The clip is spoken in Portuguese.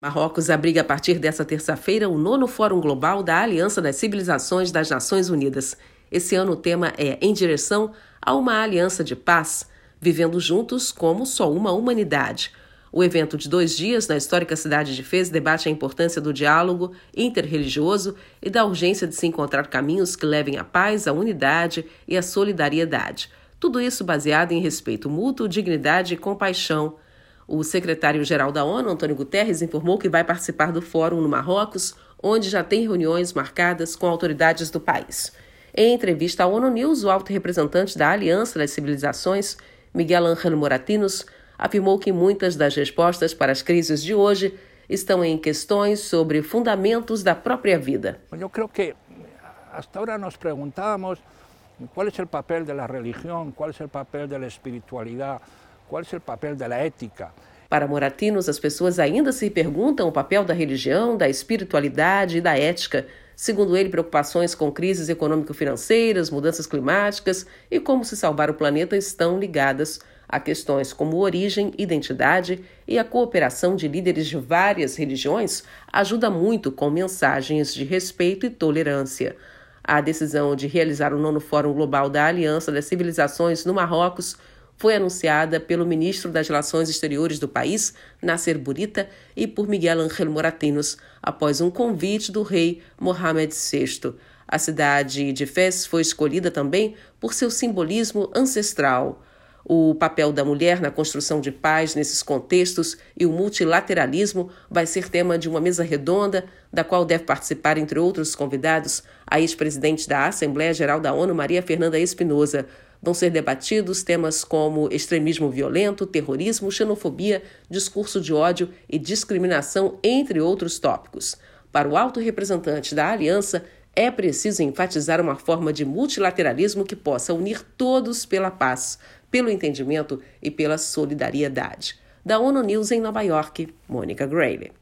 Marrocos abriga a partir desta terça-feira o nono Fórum Global da Aliança das Civilizações das Nações Unidas. Esse ano o tema é Em Direção a uma Aliança de Paz, vivendo juntos como só uma humanidade. O evento de dois dias na histórica cidade de Fez debate a importância do diálogo interreligioso e da urgência de se encontrar caminhos que levem à paz, à unidade e à solidariedade. Tudo isso baseado em respeito mútuo, dignidade e compaixão o secretário-geral da ONU, Antônio Guterres, informou que vai participar do fórum no Marrocos, onde já tem reuniões marcadas com autoridades do país. Em entrevista à ONU News, o alto representante da Aliança das Civilizações, Miguel Ángel Moratinos, afirmou que muitas das respostas para as crises de hoje estão em questões sobre fundamentos da própria vida. Eu creio que hasta agora nos perguntamos qual é o papel da religião, qual é o papel da espiritualidade qual é o papel da ética? Para Moratinos, as pessoas ainda se perguntam o papel da religião, da espiritualidade e da ética. Segundo ele, preocupações com crises econômico-financeiras, mudanças climáticas e como se salvar o planeta estão ligadas a questões como origem, identidade e a cooperação de líderes de várias religiões ajuda muito com mensagens de respeito e tolerância. A decisão de realizar o nono Fórum Global da Aliança das Civilizações no Marrocos foi anunciada pelo ministro das Relações Exteriores do país, Nasser Burita, e por Miguel Ángel Moratinos, após um convite do rei Mohammed VI. A cidade de Fez foi escolhida também por seu simbolismo ancestral. O papel da mulher na construção de paz nesses contextos e o multilateralismo vai ser tema de uma mesa redonda, da qual deve participar, entre outros convidados, a ex-presidente da Assembleia Geral da ONU, Maria Fernanda Espinosa. Vão ser debatidos temas como extremismo violento, terrorismo, xenofobia, discurso de ódio e discriminação, entre outros tópicos. Para o alto representante da aliança, é preciso enfatizar uma forma de multilateralismo que possa unir todos pela paz, pelo entendimento e pela solidariedade. Da ONU News em Nova York, Mônica Grayley.